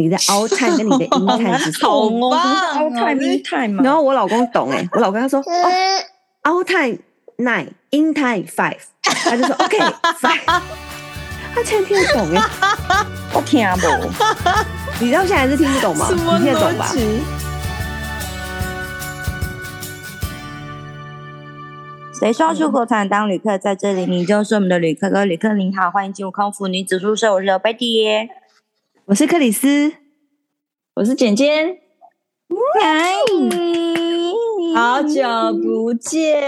你的 out time 跟你的 in time 是什么？好棒，out time in time。然后我老公懂哎，我老公他说哦，out time nine，in time five，他就说 OK five，他竟然听得懂哎，我听不，你到现在还是听不懂吗？你听得懂吧？谁说出国才能当旅客？在这里，你就是我们的旅客。各位旅客您好，欢迎进入空服女子宿舍。我是 Betty，我是克里斯，我是简简。嗨，好久不见，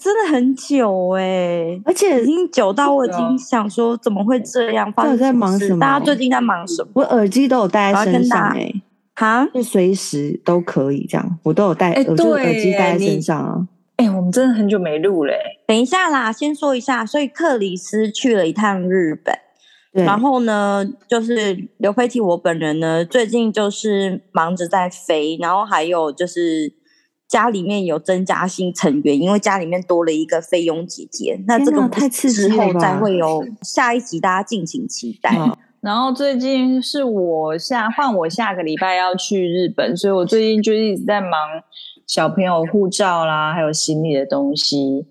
真的很久哎，而且已经久到我已经想说怎么会这样？发生在忙什么？大家最近在忙什么？我耳机都有戴在身上哎，哈，就随时都可以这样，我都有戴，我就耳机戴在身上啊。哎、欸，我们真的很久没录嘞。等一下啦，先说一下，所以克里斯去了一趟日本，对然后呢，就是刘飞提我本人呢，最近就是忙着在飞，然后还有就是家里面有增加新成员，因为家里面多了一个菲佣姐姐，那这个太刺激了，之后再会有下一集，大家敬请期待。嗯、然后最近是我下换我下个礼拜要去日本，所以我最近就一直在忙。小朋友护照啦，还有行李的东西，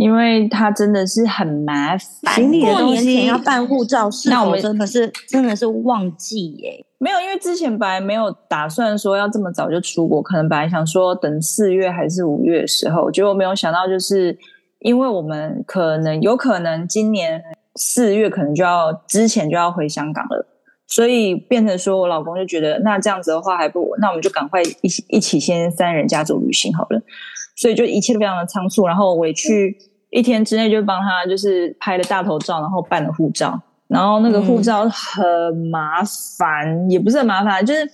因为他真的是很麻烦。行李的东西要办护照，那我们真的是真的是忘记耶。没有，因为之前本来没有打算说要这么早就出国，可能本来想说等四月还是五月的时候，结果没有想到，就是因为我们可能有可能今年四月可能就要之前就要回香港了。所以变成说，我老公就觉得，那这样子的话还不如，那我们就赶快一起一起先三人家族旅行好了。所以就一切都非常的仓促，然后我去一天之内就帮他就是拍了大头照，然后办了护照，然后那个护照很麻烦，嗯、也不是很麻烦，就是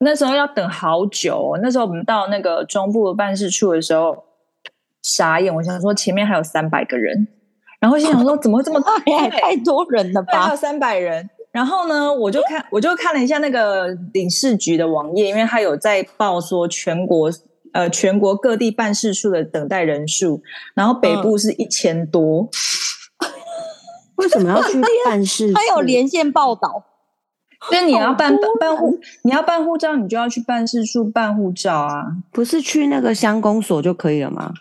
那时候要等好久。那时候我们到那个中部的办事处的时候，傻眼，我想说前面还有三百个人，然后心想说怎么会这么 多？太多人了吧？还有三百人。然后呢，我就看，我就看了一下那个领事局的网页，因为他有在报说全国呃全国各地办事处的等待人数，然后北部是一千多。嗯、为什么要去办事处？他有连线报道，所以你要办办护，你要办护照，你就要去办事处办护照啊，不是去那个乡公所就可以了吗？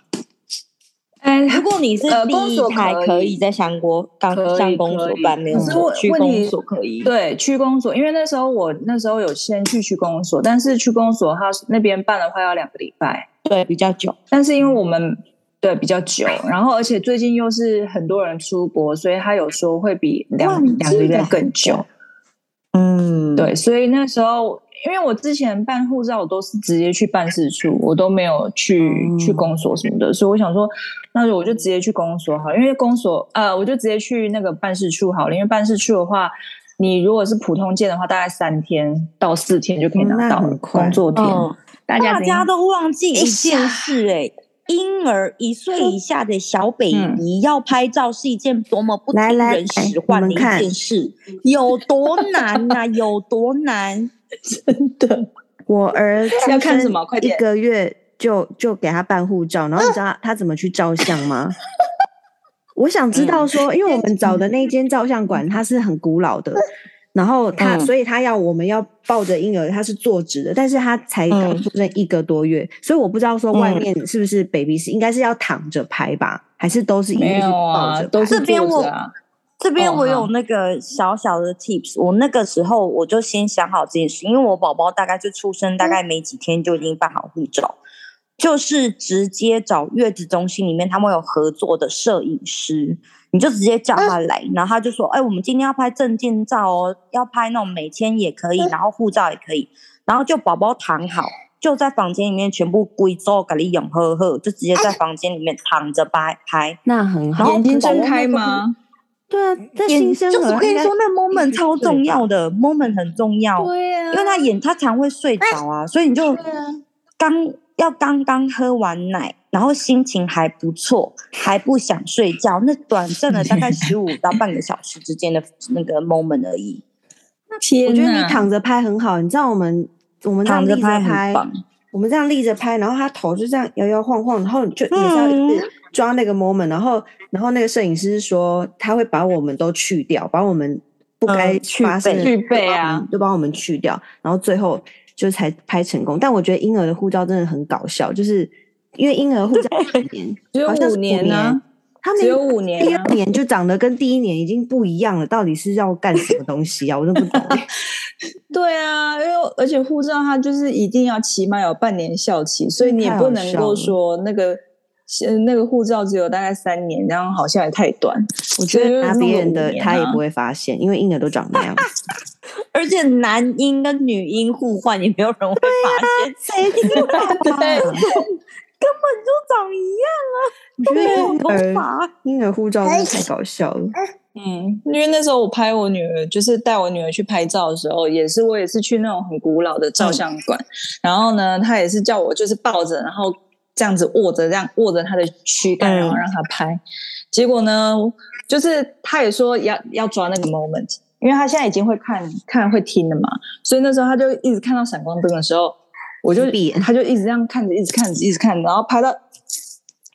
如果你是第一台，可以在乡公乡公所办，没有区公所可以。对，区公所，因为那时候我那时候有先去区公所，但是区公所他那边办的话要两个礼拜，对，比较久。但是因为我们对比较久，然后而且最近又是很多人出国，所以他有说会比两两个月更久。嗯，对，所以那时候。因为我之前办护照，我都是直接去办事处，我都没有去、嗯、去公所什么的，所以我想说，那我就直接去公所好，因为公所呃，我就直接去那个办事处好了。因为办事处的话，你如果是普通件的话，大概三天到四天就可以拿到工作天。嗯、大家大家都忘记一件事哎、欸，婴儿一岁以下的小 baby 要拍照是一件多么不听人使唤的一件事，有多难啊，有多难。真的，我儿要看什么？快点，一个月就就给他办护照，然后你知道 他怎么去照相吗？我想知道说，因为我们找的那间照相馆它是很古老的，然后他所以他要我们要抱着婴儿，他是坐直的，但是他才刚出生一个多月，所以我不知道说外面是不是 baby 是应该是要躺着拍吧，还是都是一定是抱着？都是坐着啊。这边我有那个小小的 tips，、oh, 我那个时候我就先想好这件事，因为我宝宝大概就出生大概没几天就已经办好护照，嗯、就是直接找月子中心里面他们有合作的摄影师，你就直接叫他来，嗯、然后他就说，哎，我们今天要拍证件照哦，要拍那种美签也可以，然后护照也可以，然后就宝宝躺好，就在房间里面全部归做给你用呵呵，就直接在房间里面躺着拍拍，那很好，眼睛睁开吗？对啊，在新生是我跟你说，那 moment 超重要的，moment 很重要。对啊，因为他眼他常会睡着啊，所以你就刚要刚刚喝完奶，然后心情还不错，还不想睡觉，那短暂的大概十五到半个小时之间的那个 moment 而已。天，我觉得你躺着拍很好，你知道我们我们躺着拍很棒。我们这样立着拍，然后他头就这样摇摇晃晃，然后就也是要一直抓那个 moment，然后然后那个摄影师说他会把我们都去掉，把我们不该发生的去背啊，就帮我们去掉，然后最后就才拍成功。但我觉得婴儿的护照真的很搞笑，就是因为婴儿护照五年，只有五年呢，他们只有五年，第二年就长得跟第一年已经不一样了，到底是要干什么东西啊？我都不懂。对啊，因为而且护照它就是一定要起码有半年效期，所以你也不能够说那个那个护照只有大概三年，然后好像也太短。我觉得拿别人的他也不会发现，因为婴儿都长那样。而且男婴跟女婴互换也没有人会发现，谁会 对，根本就长一样啊！我觉得婴儿婴儿护照真的太搞笑了。嗯，因为那时候我拍我女儿，就是带我女儿去拍照的时候，也是我也是去那种很古老的照相馆，嗯、然后呢，她也是叫我就是抱着，然后这样子握着，这样握着他的躯干，然后让他拍。嗯、结果呢，就是他也说要要抓那个 moment，因为他现在已经会看看会听了嘛，所以那时候他就一直看到闪光灯的时候，我就他就一直这样看着，一直看着，一直看着，然后拍到。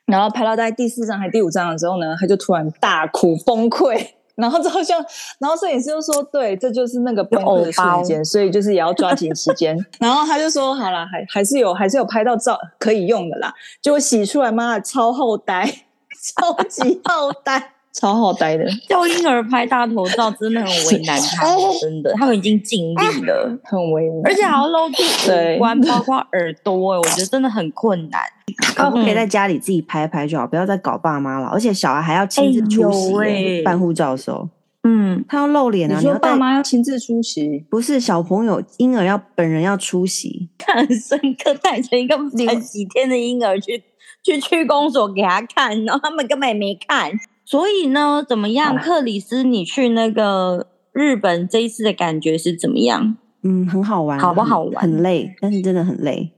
然后拍到大概第四张还是第五张的时候呢，他就突然大哭崩溃，然后之后就，然后摄影师就说：“对，这就是那个崩溃的瞬间，所以就是也要抓紧时间。”然后他就说：“好啦，还还是有，还是有拍到照可以用的啦。”结果洗出来，妈的，超厚呆，超级厚呆。超好呆的，叫婴儿拍大头照真的很为难他们，真的，他们已经尽力了，很为难，而且还要露出五官，包括耳朵，我觉得真的很困难。可不可以在家里自己拍拍就好，不要再搞爸妈了。而且小孩还要亲自出席办护照的时候，嗯，他要露脸啊，你说爸妈要亲自出席，不是小朋友婴儿要本人要出席，看很深刻，带着一个才几天的婴儿去去去公所给他看，然后他们根本也没看。所以呢，怎么样，克里斯？你去那个日本这一次的感觉是怎么样？嗯，很好玩，好不好玩？很累，但是真的很累。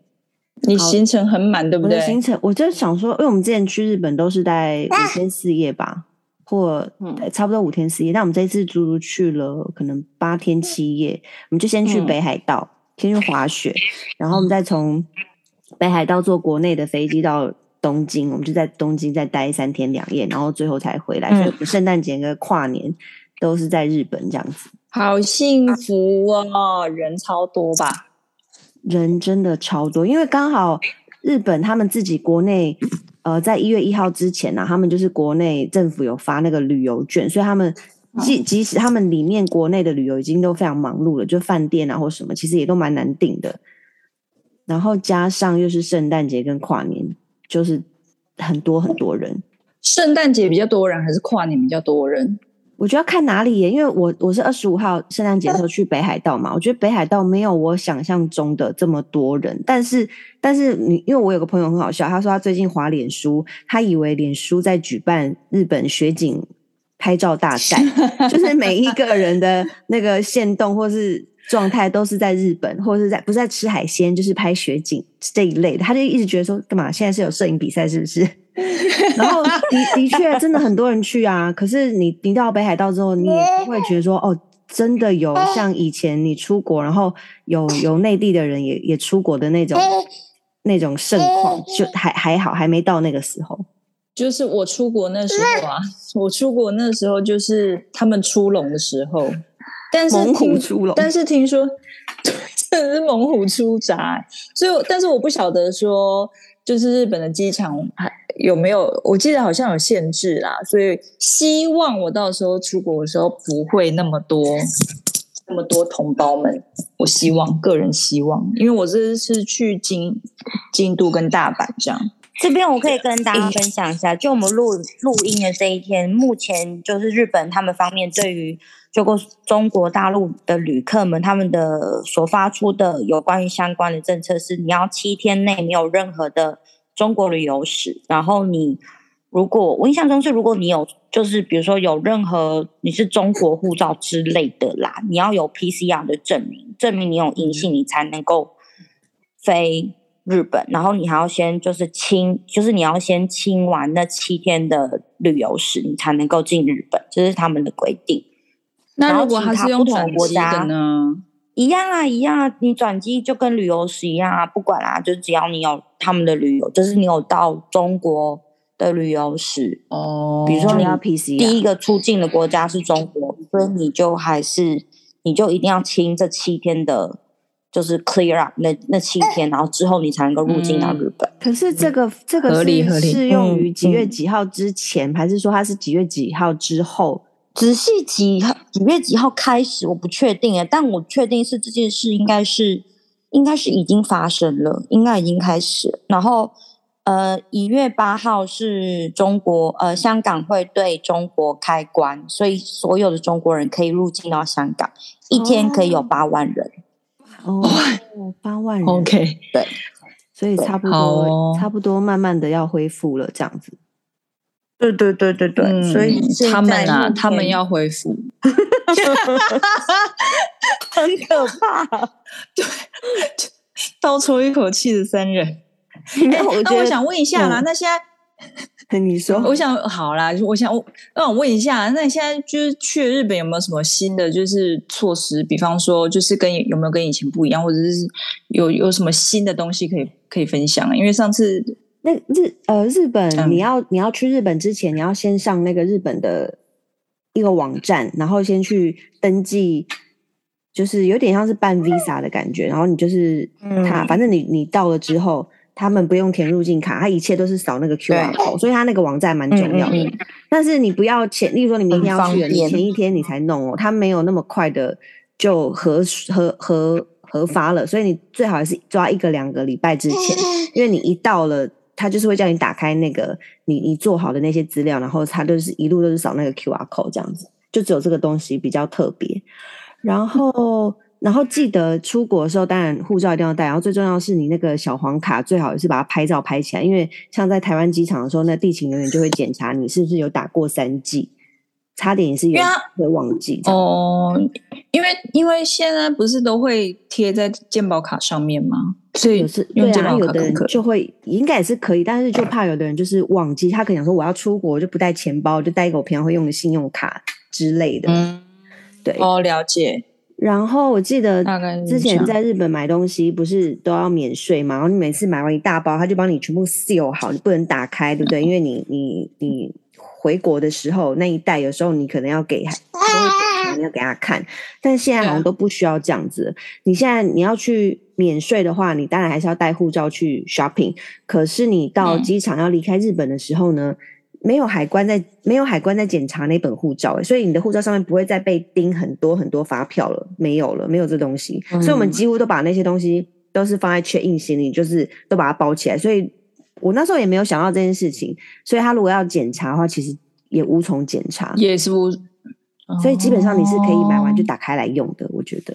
你行程很满，对不对？行程，我就想说，因为我们之前去日本都是待五天四夜吧，或差不多五天四夜。但我们这一次足足去了可能八天七夜。我们就先去北海道，先去滑雪，然后我们再从北海道坐国内的飞机到。东京，我们就在东京再待三天两夜，然后最后才回来。所以圣诞节跟跨年都是在日本这样子，好幸福哦！人超多吧？人真的超多，因为刚好日本他们自己国内，呃，在一月一号之前呢、啊，他们就是国内政府有发那个旅游券，所以他们即即使他们里面国内的旅游已经都非常忙碌了，就饭店啊或什么，其实也都蛮难订的。然后加上又是圣诞节跟跨年。就是很多很多人，圣诞节比较多人还是跨年比较多人？我觉得要看哪里耶，因为我我是二十五号圣诞节的时候去北海道嘛，我觉得北海道没有我想象中的这么多人，但是但是你因为我有个朋友很好笑，他说他最近滑脸书，他以为脸书在举办日本雪景拍照大赛，就是每一个人的那个限动或是。状态都是在日本，或者是在不是在吃海鲜，就是拍雪景这一类的。他就一直觉得说，干嘛现在是有摄影比赛，是不是？然后的的确真的很多人去啊。可是你你到北海道之后，你也不会觉得说，哦，真的有像以前你出国，然后有有内地的人也也出国的那种那种盛况，就还还好，还没到那个时候。就是我出国那时候啊，我出国那时候就是他们出笼的时候。但是猛虎出笼，但是听说 这是猛虎出闸，所以但是我不晓得说，就是日本的机场还有没有？我记得好像有限制啦，所以希望我到时候出国的时候不会那么多那么多同胞们。我希望个人希望，因为我这是去京京都跟大阪这样。这边我可以跟大家分享一下，就我们录录音的这一天，目前就是日本他们方面对于。就过中国大陆的旅客们，他们的所发出的有关于相关的政策是：你要七天内没有任何的中国旅游史，然后你如果我印象中是，如果你有就是比如说有任何你是中国护照之类的啦，你要有 PCR 的证明，证明你有阴性，你才能够飞日本。然后你还要先就是清，就是你要先清完那七天的旅游史，你才能够进日本，这是他们的规定。那如果还是用转机的呢？一样啊，一样啊，你转机就跟旅游时一样啊，不管啊，就只要你有他们的旅游，就是你有到中国的旅游史哦，比如说你要 PC，第一个出境的国家是中国，所以你就还是你就一定要清这七天的，就是 clear up 那那七天，然后之后你才能够入境到日本。可是这个这个是适用于几月几号之前，还是说它是几月几号之后？仔细几几月几号开始，我不确定诶，但我确定是这件事应该是应该是已经发生了，应该已经开始。然后呃，一月八号是中国呃香港会对中国开关，所以所有的中国人可以入境到香港，一天可以有八万人。哦，八万人，OK，对，所以差不多、哦、差不多慢慢的要恢复了，这样子。对对对对对，嗯、所以他们啊，他们要恢复，很可怕。对，倒抽一口气的三人。那我那我想问一下啦，嗯、那现在你说，我想好啦，我想我那我问一下，那你现在就是去日本有没有什么新的就是措施？比方说，就是跟有没有跟以前不一样，或者是有有什么新的东西可以可以分享？因为上次。那日呃日本，你要你要去日本之前，你要先上那个日本的一个网站，然后先去登记，就是有点像是办 visa 的感觉。然后你就是他，反正你你到了之后，他们不用填入境卡，他一切都是扫那个 QR code，所以他那个网站蛮重要的。但是你不要前，例如说你明天要去，你前一天你才弄哦，他没有那么快的就核核核核发了，所以你最好还是抓一个两个礼拜之前，因为你一到了。他就是会叫你打开那个你你做好的那些资料，然后他就是一路都是扫那个 QR code 这样子，就只有这个东西比较特别。然后然后记得出国的时候，当然护照一定要带，然后最重要的是你那个小黄卡最好也是把它拍照拍起来，因为像在台湾机场的时候，那地勤人员就会检查你是不是有打过三剂。差点也是有会忘记哦，因为因为现在不是都会贴在健保卡上面吗？所以是对啊，有的人就会应该也是可以，但是就怕有的人就是忘记，他可能想说我要出国就不带钱包，就带一个我平常会用的信用卡之类的。嗯，对哦，了解。然后我记得之前在日本买东西不是都要免税嘛？然后你每次买完一大包，他就帮你全部 seal 好，你不能打开，对不对？因为你你你。回国的时候那一袋，有时候你可能要给，都会要给他看，但现在好像都不需要这样子。你现在你要去免税的话，你当然还是要带护照去 shopping。可是你到机场要离开日本的时候呢，没有海关在，没有海关在检查那本护照，所以你的护照上面不会再被钉很多很多发票了，没有了，没有这东西。所以我们几乎都把那些东西都是放在 check in 行李，就是都把它包起来，所以。我那时候也没有想到这件事情，所以他如果要检查的话，其实也无从检查，也是无，所以基本上你是可以买完就打开来用的，我觉得。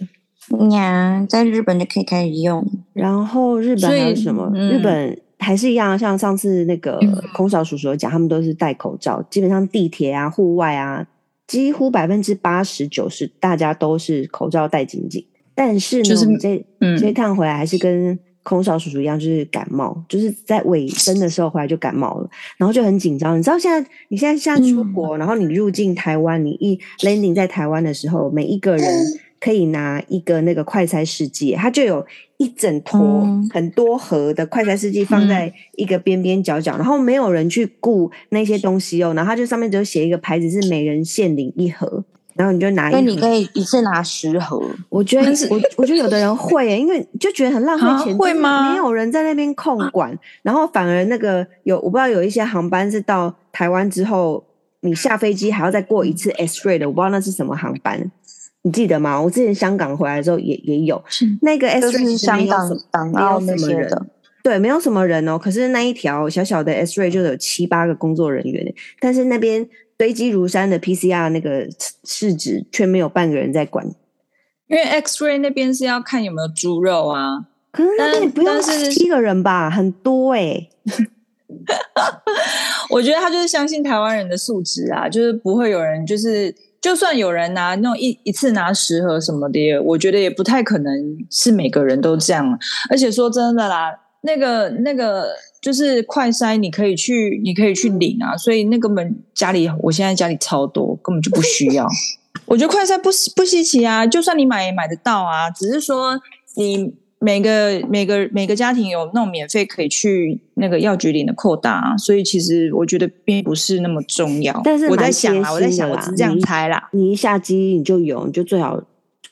呀，在日本就可以开始用。然后日本还有什么？嗯、日本还是一样，像上次那个空少叔叔讲，他们都是戴口罩，基本上地铁啊、户外啊，几乎百分之八十九十大家都是口罩戴紧紧。但是呢，就是、这、嗯、这趟回来还是跟。空少叔叔一样，就是感冒，就是在尾声的时候回来就感冒了，然后就很紧张。你知道现在，你现在现在出国，然后你入境台湾，你一 landing 在台湾的时候，每一个人 可以拿一个那个快筛试剂，它就有一整坨很多盒的快筛试剂放在一个边边角角，然后没有人去顾那些东西哦，然后它就上面只有写一个牌子，是每人限领一盒。然后你就拿一，那你可以一次拿十盒。我觉得我我觉得有的人会，因为就觉得很浪费钱，会吗？没有人在那边控管，然后反而那个有我不知道有一些航班是到台湾之后，你下飞机还要再过一次 X-ray 的，我不知道那是什么航班，你记得吗？我之前香港回来的时候也也有那个 X-ray 香港没有什么人，对，没有什么人哦。可是那一条小小的 X-ray 就有七八个工作人员，但是那边。堆积如山的 PCR 那个试纸，却没有半个人在管。因为 X-ray 那边是要看有没有猪肉啊，可是那边不用七个人吧，很多哎、欸。我觉得他就是相信台湾人的素质啊，就是不会有人，就是就算有人拿那种一一次拿十盒什么的，我觉得也不太可能是每个人都这样。而且说真的啦，那个那个。就是快筛，你可以去，你可以去领啊。所以那根本家里，我现在家里超多，根本就不需要。我觉得快筛不不稀奇啊，就算你买也买得到啊。只是说你每个每个每个家庭有那种免费可以去那个药局领的扣打，所以其实我觉得并不是那么重要。但是我在想啊，我在想，我只是这样猜啦。你一下机你就有，你就最好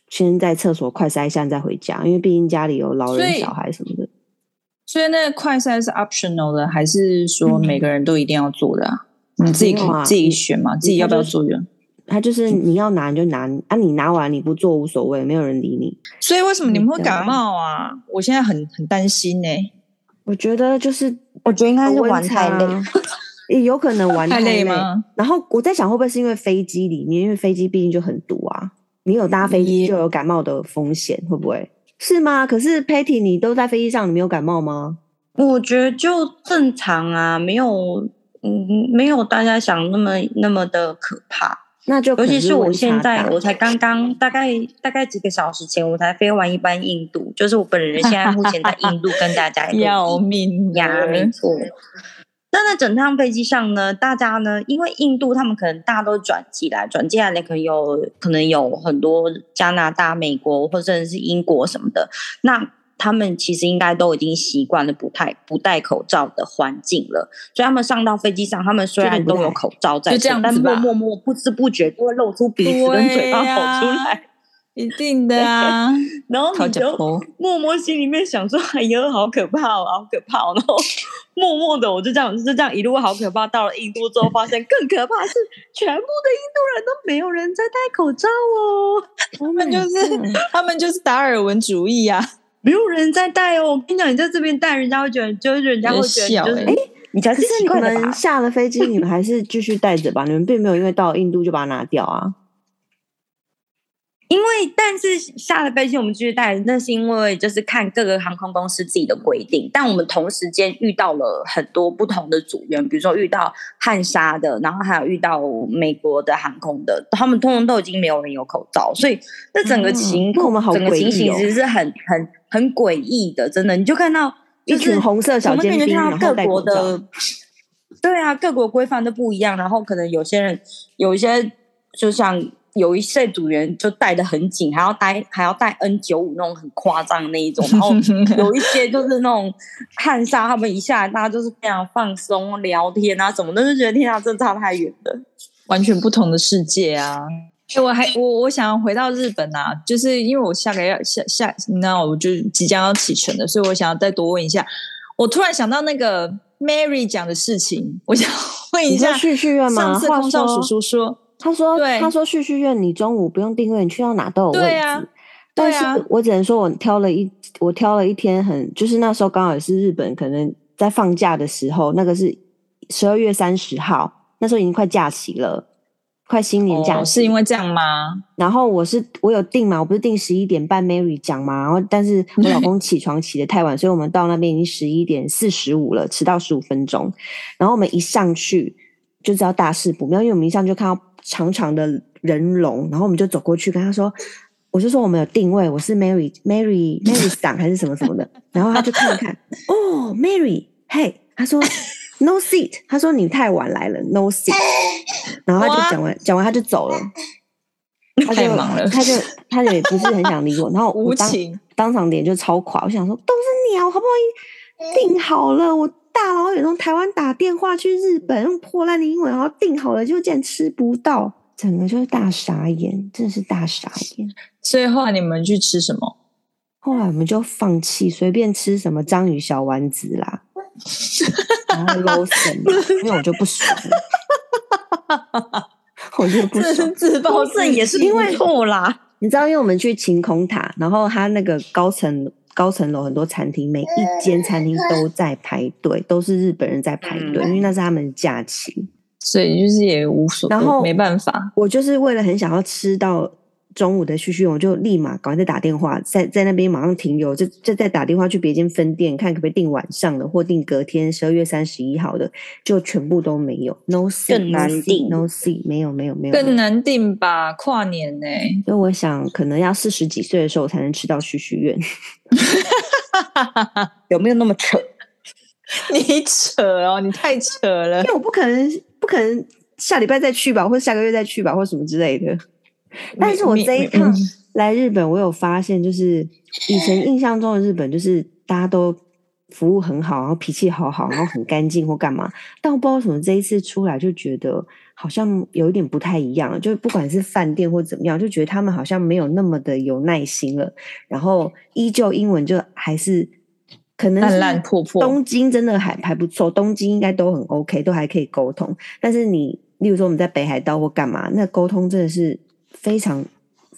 先在厕所快塞一下再回家，因为毕竟家里有老人、小孩什么的。所以那个快塞是 optional 的，还是说每个人都一定要做的啊？嗯、你自己可以自己选嘛，自己要不要做的？他就是你要拿你就拿啊，你拿完你不做无所谓，没有人理你。所以为什么你们会感冒啊？我现在很很担心呢、欸。我觉得就是，我觉得应该是玩太累，也有可能玩太累，太累吗？然后我在想，会不会是因为飞机里面，因为飞机毕竟就很堵啊，你有搭飞机就有感冒的风险，会不会是吗？可是 Patty，你都在飞机上，你没有感冒吗？我觉得就正常啊，没有，嗯，没有大家想那么那么的可怕。那就尤其是我现在，我才刚刚大概大概几个小时前，我才飞完一班印度，就是我本人现在目前在印度跟大家 要命呀，没错。那在整趟飞机上呢，大家呢，因为印度他们可能大家都转机来，转机来的可能有可能有很多加拿大、美国或者是英国什么的，那。他们其实应该都已经习惯了不太不戴口罩的环境了，所以他们上到飞机上，他们虽然都有口罩在，但默默默不知不觉就会露出鼻子跟嘴巴跑出来，一定的啊。然后你就默默心里面想说：“哎呦，好可怕哦，好可怕哦！”然后默默的我就这样就这样一路好可怕。到了印度之后，发现更可怕是，全部的印度人都没有人在戴口罩哦。他们就是他们就是达尔文主义啊。没有人在带哦，我跟你讲，你在这边带，人家会觉得，就是人家会觉得，就是哎、欸，你才是奇怪的？你们下了飞机，你们还是继续带着吧？你们并没有因为到印度就把它拿掉啊。因为，但是下了飞机我们继续带，那是因为就是看各个航空公司自己的规定。但我们同时间遇到了很多不同的组员，比如说遇到汉莎的，然后还有遇到美国的航空的，他们通通都已经没有人有口罩，所以这整个情况、嗯哦、整个情形其实是很很很诡异的，真的，你就看到一群红色小尖兵，看到各国的，对啊，各国规范都不一样，然后可能有些人有一些就像。有一些组员就戴的很紧，还要戴还要戴 N 九五那种很夸张的那一种，然后有一些就是那种汉莎他们一下来，大家就是非常放松聊天啊，什么的，就觉得天啊，这差太远了，完全不同的世界啊！我还我我想要回到日本啊，就是因为我下个月下下那我就即将要启程了，所以我想要再多问一下。我突然想到那个 Mary 讲的事情，我想问一下，旭旭吗？上次空少叔叔说。他说：“他说旭旭苑，你中午不用订位，你去到哪都有位置。对啊，但是我只能说我挑了一我挑了一天很，就是那时候刚好也是日本可能在放假的时候，那个是十二月三十号，那时候已经快假期了，快新年假是因为这样吗？然后我是我有定嘛，我不是定十一点半 Mary 讲嘛，然后但是 我老公起床起得太晚，所以我们到那边已经十一点四十五了，迟到十五分钟。然后我们一上去就知道大事不妙，因为我们一上去就看到。”长长的人龙，然后我们就走过去跟他说：“我就说我们有定位，我是 Mary Mary Mary 桑还是什么什么的。”然后他就看了看，哦，Mary，嘿，他说 No seat，他说你太晚来了，No seat。然后他就讲完讲完他就走了，他就太忙了，他就他就也不是很想理我，然后我当无情当场脸就超垮，我想说都是你啊，我好不容易订好了我。大老远从台湾打电话去日本，用破烂的英文，然后订好了，就竟然吃不到，整个就是大傻眼，真的是大傻眼。所以后来你们去吃什么？后来我们就放弃，随便吃什么章鱼小丸子啦，然后 Lawson，因为我就不爽，我就不是，自爆这也是因为 错啦。你知道，因为我们去晴空塔，然后他那个高层。高层楼很多餐厅，每一间餐厅都在排队，都是日本人在排队，因为那是他们的假期，所以就是也无所，然后没办法。我就是为了很想要吃到中午的旭旭，我就立马赶快再打电话，在在那边马上停留，就就再打电话去别间分店，看可不可以订晚上的，或订隔天十二月三十一号的，就全部都没有，no seat，更难订，no seat，没有没有没有，更难订吧？跨年呢、欸？所以我想，可能要四十几岁的时候才能吃到旭旭苑。有没有那么扯？你扯哦，你太扯了。因为我不可能，不可能下礼拜再去吧，或者下个月再去吧，或什么之类的。但是我这一趟，来日本，我有发现，就是以前印象中的日本，就是大家都服务很好，然后脾气好好，然后很干净或干嘛。但我不知道为什么这一次出来就觉得好像有一点不太一样，就不管是饭店或怎么样，就觉得他们好像没有那么的有耐心了。然后依旧英文就还是可能烂烂破破。东京真的还还不错，东京应该都很 OK，都还可以沟通。但是你例如说我们在北海道或干嘛，那沟通真的是非常。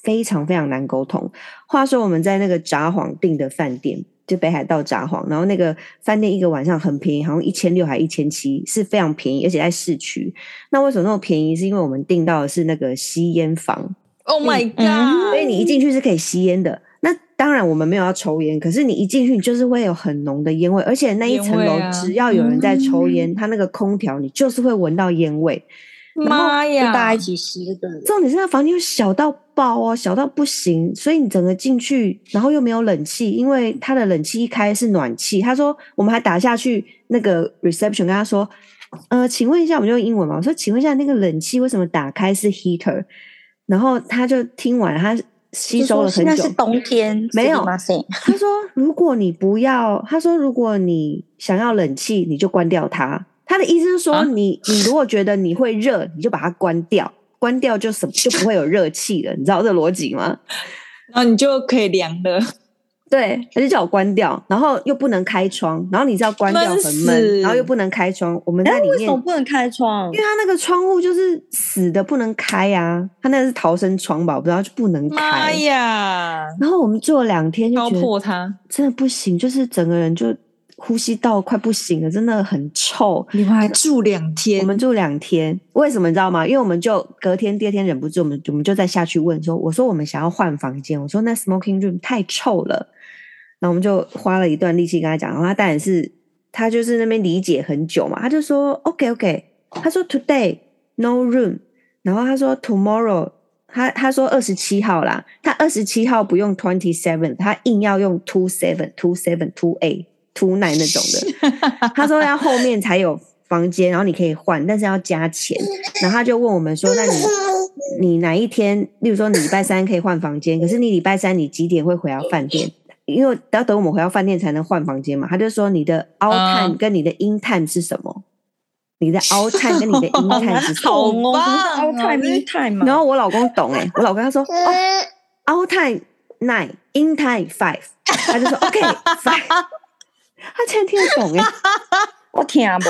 非常非常难沟通。话说我们在那个札幌订的饭店，就北海道札幌，然后那个饭店一个晚上很便宜，好像一千六还一千七，是非常便宜，而且在市区。那为什么那么便宜？是因为我们订到的是那个吸烟房。Oh my god！所以你一进去是可以吸烟的。那当然我们没有要抽烟，可是你一进去，你就是会有很浓的烟味，而且那一层楼只要有人在抽烟，它那个空调你就是会闻到烟味。妈呀！大家一起吸的。重点是，那房间又小到爆哦，小到不行。所以你整个进去，然后又没有冷气，因为他的冷气一开是暖气。他说，我们还打下去那个 reception 跟他说，呃，请问一下，我们就用英文嘛。我说，请问一下，那个冷气为什么打开是 heater？然后他就听完，他吸收了很久。那是冬天，没有。他说，如果你不要，他说，如果你想要冷气，你就关掉它。他的意思是说你，你、如果觉得你会热，你就把它关掉，关掉就什么就不会有热气了，你知道这个逻辑吗？然后你就可以凉了。对，他就叫我关掉，然后又不能开窗，然后你知道关掉很闷，然后又不能开窗。我们在里面为什么不能开窗？因为他那个窗户就是死的，不能开啊。他那个是逃生窗吧？我不知道就不能开。妈呀！然后我们做了两天就觉得破它，真的不行，就是整个人就。呼吸道快不行了，真的很臭。你们还住两天？我们住两天，为什么你知道吗？因为我们就隔天、第二天忍不住，我们我们就再下去问说：“我说我们想要换房间，我说那 smoking room 太臭了。”然后我们就花了一段力气跟他讲，然后他当然是他就是那边理解很久嘛，他就说：“OK OK。”他说：“Today no room。”然后他说：“Tomorrow。”他他说二十七号啦，他二十七号不用 twenty seven，他硬要用 two seven two seven two eight。出奶那种的，他说要后面才有房间，然后你可以换，但是要加钱。然后他就问我们说：“那你 你哪一天？例如说你礼拜三可以换房间，可是你礼拜三你几点会回到饭店？因为要等我们回到饭店才能换房间嘛。”他就说：“你的 out time 跟你的 in time 是什么？你的 out time 跟你的 in time 是什么？好棒，out time in time。然后我老公懂哎、欸，我老公他说：“哦，out time nine，in time five。”他就说：“OK five。” 他竟然听得懂哎！我听不，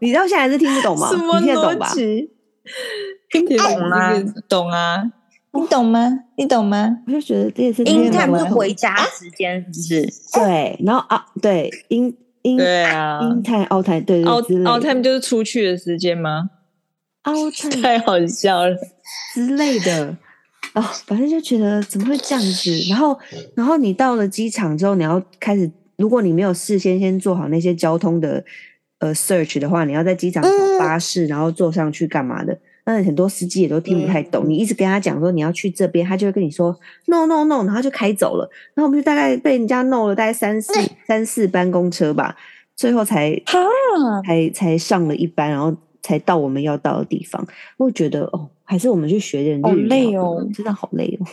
你到现在还是听不懂吗？你听得懂吧？听不懂啊？懂啊？你懂吗？你懂吗？我就觉得这也是 in time 是回家时间，是不是？对，然后啊，对 in 对啊，in time out time 对对 out out time 就是出去的时间吗？out time 太好笑了之类的哦，反正就觉得怎么会这样子？然后，然后你到了机场之后，你要开始。如果你没有事先先做好那些交通的呃 search 的话，你要在机场找巴士，然后坐上去干嘛的？那很多司机也都听不太懂。你一直跟他讲说你要去这边，他就会跟你说 no no no，然后就开走了。然后我们就大概被人家弄了大概三四三四班公车吧，最后才才才上了一班，然后才到我们要到的地方。我觉得哦，还是我们去学点日语好累哦，真的好累哦。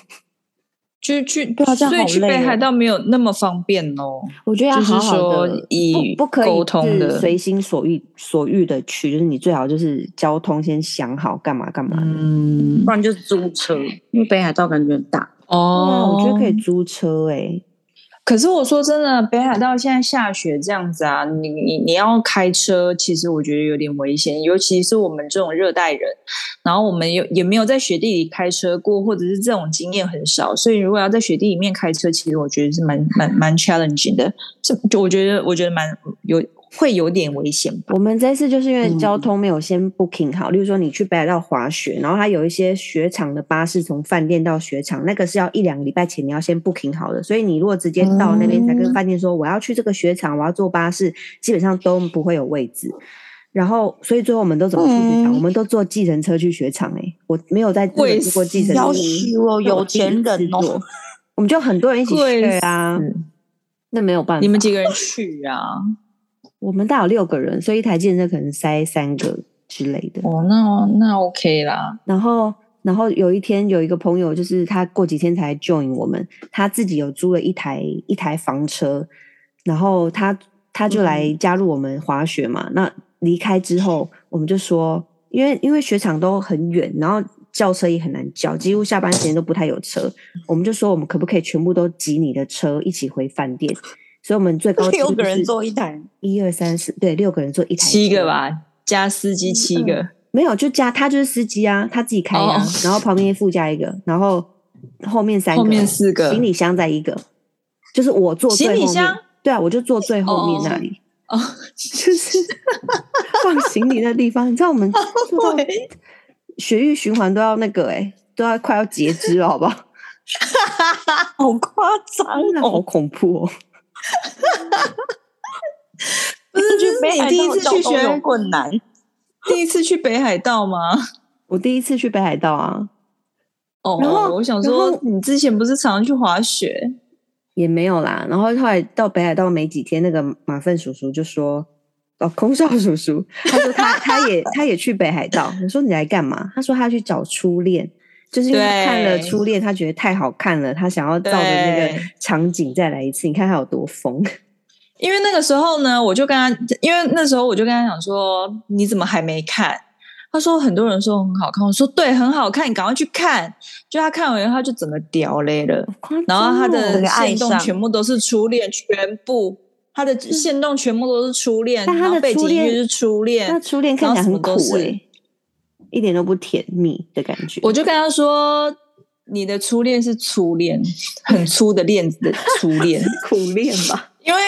就去，所以去北海道没有那么方便哦。我觉得要好好的以不可以沟通的随心所欲所欲的去，就是你最好就是交通先想好干嘛干嘛的，嗯，不然就是租车，因为北海道感觉很大哦。我觉得可以租车哎、欸。可是我说真的，北海道现在下雪这样子啊，你你你要开车，其实我觉得有点危险，尤其是我们这种热带人，然后我们有也没有在雪地里开车过，或者是这种经验很少，所以如果要在雪地里面开车，其实我觉得是蛮蛮蛮 challenging 的，这就我觉得我觉得蛮有。会有点危险。我们这次就是因为交通没有先 booking 好，嗯、例如说你去北海道滑雪，然后它有一些雪场的巴士从饭店到雪场，那个是要一两个礼拜前你要先 booking 好的。所以你如果直接到那边才跟饭店说我要去这个雪场，我要坐巴士，基本上都不会有位置。然后，所以最后我们都怎么去雪场？嗯、我们都坐计程车去雪场、欸。哎，我没有在坐过计程车。哦，有钱人哦。我们就很多人一起去啊，那没有办法。你们几个人去啊？我们大有六个人，所以一台健身车可能塞三个之类的。哦，那那 OK 啦。然后然后有一天有一个朋友，就是他过几天才 join 我们，他自己有租了一台一台房车，然后他他就来加入我们滑雪嘛。嗯、那离开之后，我们就说，因为因为雪场都很远，然后叫车也很难叫，几乎下班时间都不太有车。我们就说，我们可不可以全部都挤你的车一起回饭店？所以我们最高六个人坐一台，一二三四，对，六个人坐一台，七个吧，加司机七个，嗯、没有就加他就是司机啊，他自己开啊，哦、然后旁边附加一个，然后后面三个，后面四个，行李箱在一个，就是我坐最后面，行李箱，对啊，我就坐最后面那里，哦，就是放行李的地方，你知道我们血液循环都要那个哎、欸，都要快要截肢了，好不好？好夸张，好恐怖哦。不是，就是你第一次去学有困难，第一次去北海道吗？我第一次去北海道啊。哦，然后我想说，你之前不是常常去滑雪？也没有啦。然后后来到北海道没几天，那个马粪叔叔就说：“哦，空少叔叔，他说他他也他也去北海道。”我说：“你来干嘛？”他说：“他去找初恋。”就是因为看了初恋，他觉得太好看了，他想要照着那个场景再来一次。你看他有多疯。因为那个时候呢，我就跟他，因为那时候我就跟他讲说：“你怎么还没看？”他说：“很多人说很好看。”我说：“对，很好看，你赶快去看。”就他看完以后，他就整个掉泪了。然后他的限动全部都是初恋，全部他的线动全部都是初恋，然后背景音乐是初恋，那初恋看起来很苦欸。一点都不甜蜜的感觉，我就跟他说：“你的初恋是初恋，很粗的链子的初恋，苦恋吧？因为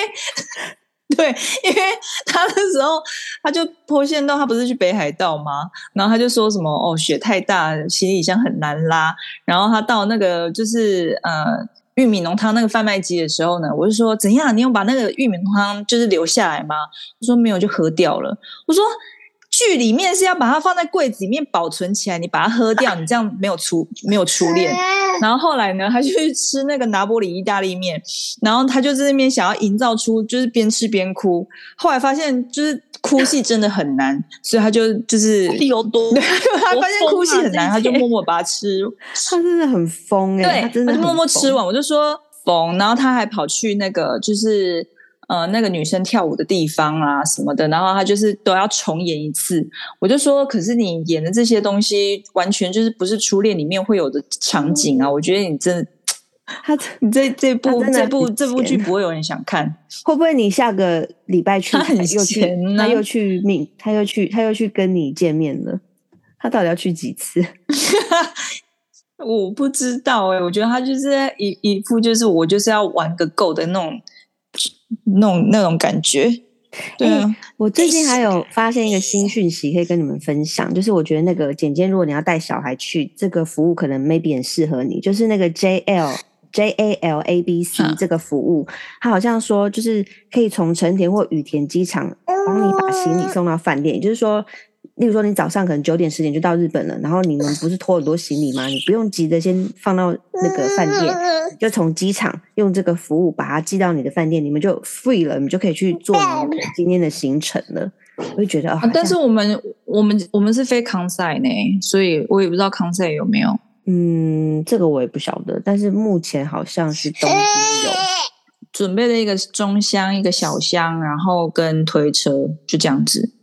对，因为他那时候他就破线到，他不是去北海道吗？然后他就说什么哦，雪太大，行李箱很难拉。然后他到那个就是呃玉米浓汤那个贩卖机的时候呢，我就说怎样？你有把那个玉米浓汤就是留下来吗？他说没有，就喝掉了。我说。”剧里面是要把它放在柜子里面保存起来，你把它喝掉，你这样没有初没有初恋。然后后来呢，他就去吃那个拿玻里意大利面，然后他就在那边想要营造出就是边吃边哭。后来发现就是哭戏真的很难，所以他就就是有多，他发现哭戏很难，他就默默把它吃。他真的很疯哎、欸，对他真的他就默默吃完。我就说疯，然后他还跑去那个就是。呃，那个女生跳舞的地方啊什么的，然后他就是都要重演一次。我就说，可是你演的这些东西，完全就是不是初恋里面会有的场景啊！我觉得你真的，他你这这部这部这部剧不会有人想看。会不会你下个礼拜去，他很闲呢？他又去命，他又去，他又去跟你见面了。他到底要去几次？我不知道哎、欸，我觉得他就是一一副就是我就是要玩个够的那种。那种那种感觉，对啊、欸。我最近还有发现一个新讯息，可以跟你们分享，就是我觉得那个简简，如果你要带小孩去，这个服务可能 maybe 很适合你，就是那个 JL JALABC 这个服务，它好像说就是可以从成田或羽田机场帮你把行李送到饭店，也就是说。例如说，你早上可能九点十点就到日本了，然后你们不是拖很多行李吗？你不用急着先放到那个饭店，就从机场用这个服务把它寄到你的饭店，你们就 free 了，你们就可以去做你们今天的行程了。我就觉得啊，但是我们我们我们是飞康赛呢，所以我也不知道康赛有没有。嗯，这个我也不晓得，但是目前好像是东京有准备了一个中箱、一个小箱，然后跟推车，就这样子。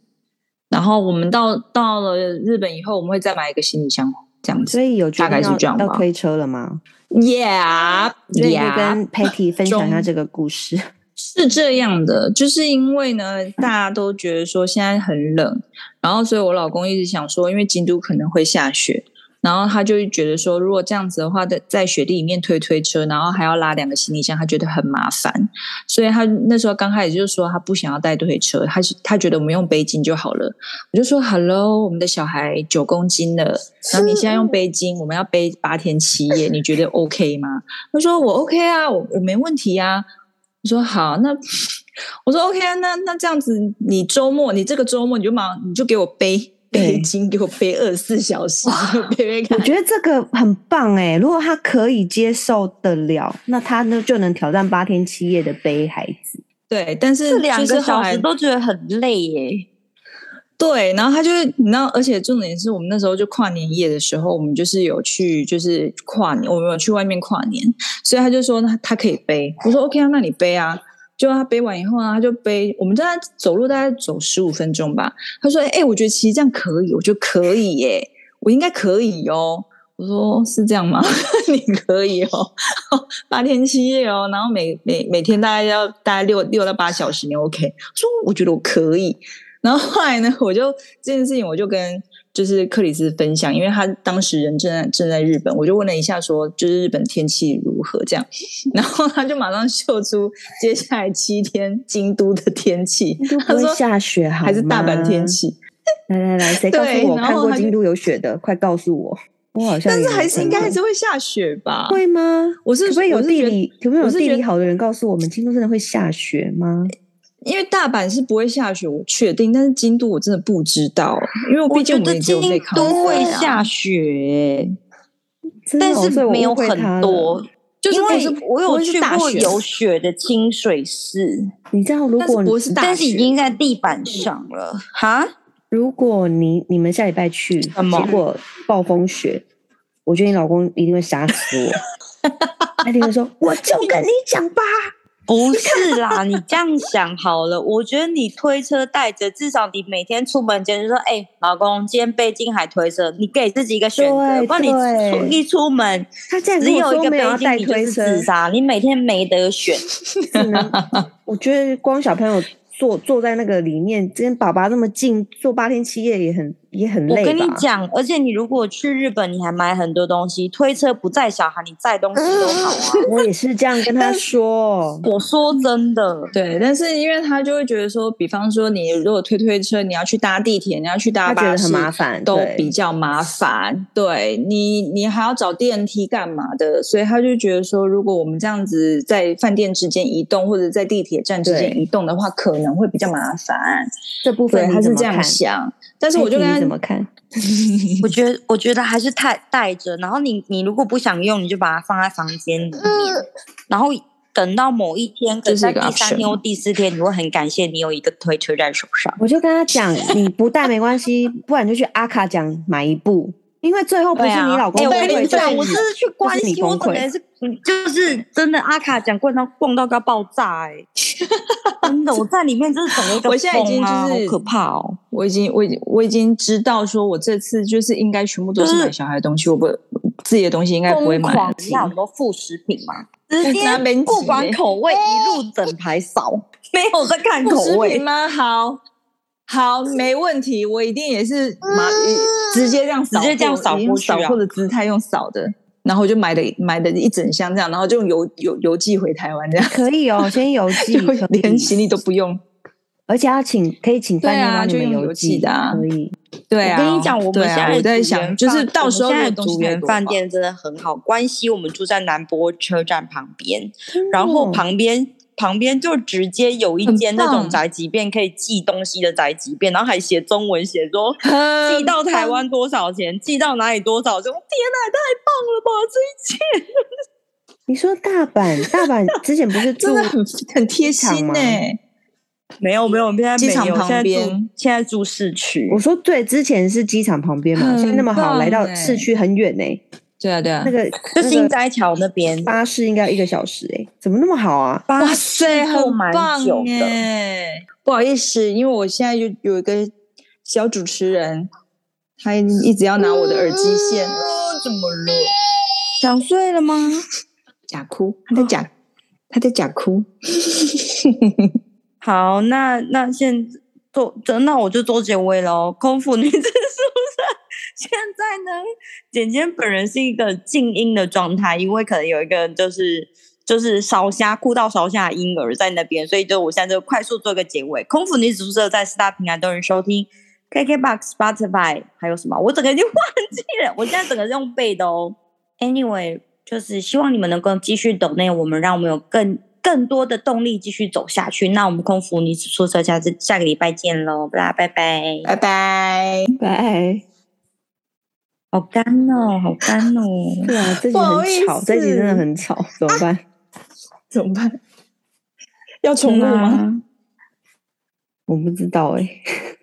然后我们到到了日本以后，我们会再买一个行李箱，这样子。所以有大概是这样要推车了吗？Yeah，所以跟 Patty 分享一下这个故事。是这样的，就是因为呢，大家都觉得说现在很冷，然后所以我老公一直想说，因为京都可能会下雪。然后他就觉得说，如果这样子的话，在在雪地里面推推车，然后还要拉两个行李箱，他觉得很麻烦。所以他那时候刚开始就说他不想要带推车，他他觉得我们用背巾就好了。我就说，Hello，我们的小孩九公斤了，然后你现在用背巾，我们要背八天七夜，你觉得 OK 吗？他说我 OK 啊，我我没问题啊。我说好，那 我说 OK 啊，那那这样子，你周末你这个周末你就忙，你就给我背。背巾给我背二十四小时，背背看。我觉得这个很棒哎，如果他可以接受得了，那他呢就能挑战八天七夜的背孩子。对，但是两个小时都觉得很累耶。对，然后他就你知道，而且重点是我们那时候就跨年夜的时候，我们就是有去就是跨年，我们有去外面跨年，所以他就说他他可以背，我说 OK 啊，那你背啊。就他背完以后呢，他就背，我们在走路大概走十五分钟吧。他说：“哎、我觉得其实这样可以，我觉得可以耶，我应该可以哦。”我说：“是这样吗？你可以哦，八天七夜哦，然后每每每天大概要大概六六到八小时，你 OK？” 说：“我觉得我可以。”然后后来呢，我就这件事情我就跟。就是克里斯分享，因为他当时人正在正在日本，我就问了一下，说就是日本天气如何这样，然后他就马上秀出接下来七天京都的天气，他说下雪还是大阪天气？来来来，谁告诉我看过京都有雪的？快告诉我，我好像但是还是应该还是会下雪吧？会吗？我是可不可以有地理，可不可以有地理好的人告诉我们，京都真的会下雪吗？因为大阪是不会下雪，我确定，但是京都我真的不知道，因为我毕竟我们只有在考。都会下雪，但是没有很多，就是因为我有去过有雪的清水寺，你知道，如果不是大雪，但是已经在地板上了哈。如果你你们下礼拜去，结果暴风雪，我觉得你老公一定会杀死我，他一定会说，我就跟你讲吧。不是啦，你这样想好了。我觉得你推车带着，至少你每天出门前就说：“哎、欸，老公，今天背京海推车，你给自己一个选择。不然你出一出门，他这样只有一个背巾，你就是自杀。你每天没得选。我觉得光小朋友。坐坐在那个里面，跟爸爸那么近，坐八天七夜也很也很累。我跟你讲，而且你如果去日本，你还买很多东西，推车不载小孩，你载东西都好啊。我也是这样跟他说。我说真的，对，但是因为他就会觉得说，比方说你如果推推车，你要去搭地铁，你要去搭巴士，很麻烦，都比较麻烦。对你，你还要找电梯干嘛的？所以他就觉得说，如果我们这样子在饭店之间移动，或者在地铁站之间移动的话，可能。可能会比较麻烦，这部分他是这样想，但是我就跟他怎么看？我觉得，我觉得还是太带着。然后你，你如果不想用，你就把它放在房间里面。嗯、然后等到某一天，可能在第三天或第四天，你会很感谢你有一个推车在手上。我就跟他讲，你不带没关系，不然就去阿卡讲买一部。因为最后不是你老公崩溃，我跟你讲，我是去关心，我可能是就是真的阿卡讲逛到逛到要爆炸哎、欸，真的我在里面就是整个一个、啊，我现在已经就是好可怕哦，我已经我已经我已经知道说我这次就是应该全部都是买小孩的东西，就是、我不自己的东西应该不会买，要很多副食品嘛，直接不管口味 一路整排扫，没有在看口味。吗？好。好，没问题，我一定也是马直接这样扫，直接这样扫过去，扫或者姿态用扫的，然后就买的买的一整箱这样，然后就邮邮邮寄回台湾这样。可以哦，先邮 寄，连行李都不用，而且要请可以请饭店帮你们邮寄的，可以。对啊，我跟你讲，我们现在我在想，就是到时候的组员饭店真的很好，关系我们住在南波车站旁边，然后旁边。旁边就直接有一间那种宅急便，可以寄东西的宅急便，然后还写中文，写说寄到台湾多少钱，寄到哪里多少钱。天哪，太棒了吧！这一切。你说大阪，大阪之前不是住很很贴心呢？没有没有，现在机场旁边，现在住市区。我说对，之前是机场旁边嘛，现在那么好，来到市区很远呢。对啊，对啊，那个就新斋桥那边巴士应该要一个小时哎，怎么那么好啊？哇塞，很棒耶！不好意思，因为我现在就有一个小主持人，他一直要拿我的耳机线。哦，怎么了？想睡了吗？假哭，他在假，他在假哭。好，那那现在做，那我就做结尾喽。空腹女子。现在呢，简简本人是一个静音的状态，因为可能有一个就是就是烧虾哭到烧虾的婴儿在那边，所以就我现在就快速做一个结尾。空腹女子宿舍在四大平台都能收听，KKBOX、Spotify 还有什么？我整个已经忘记了，我现在整个用背的哦。Anyway，就是希望你们能够继续抖内我们，让我们有更更多的动力继续走下去。那我们空服女子宿舍下次下个礼拜见喽，拜拜拜拜拜拜。好干哦，好干哦！对啊，这集很吵，这集真的很吵，怎么办？怎么办？要重录吗？我不知道哎、欸。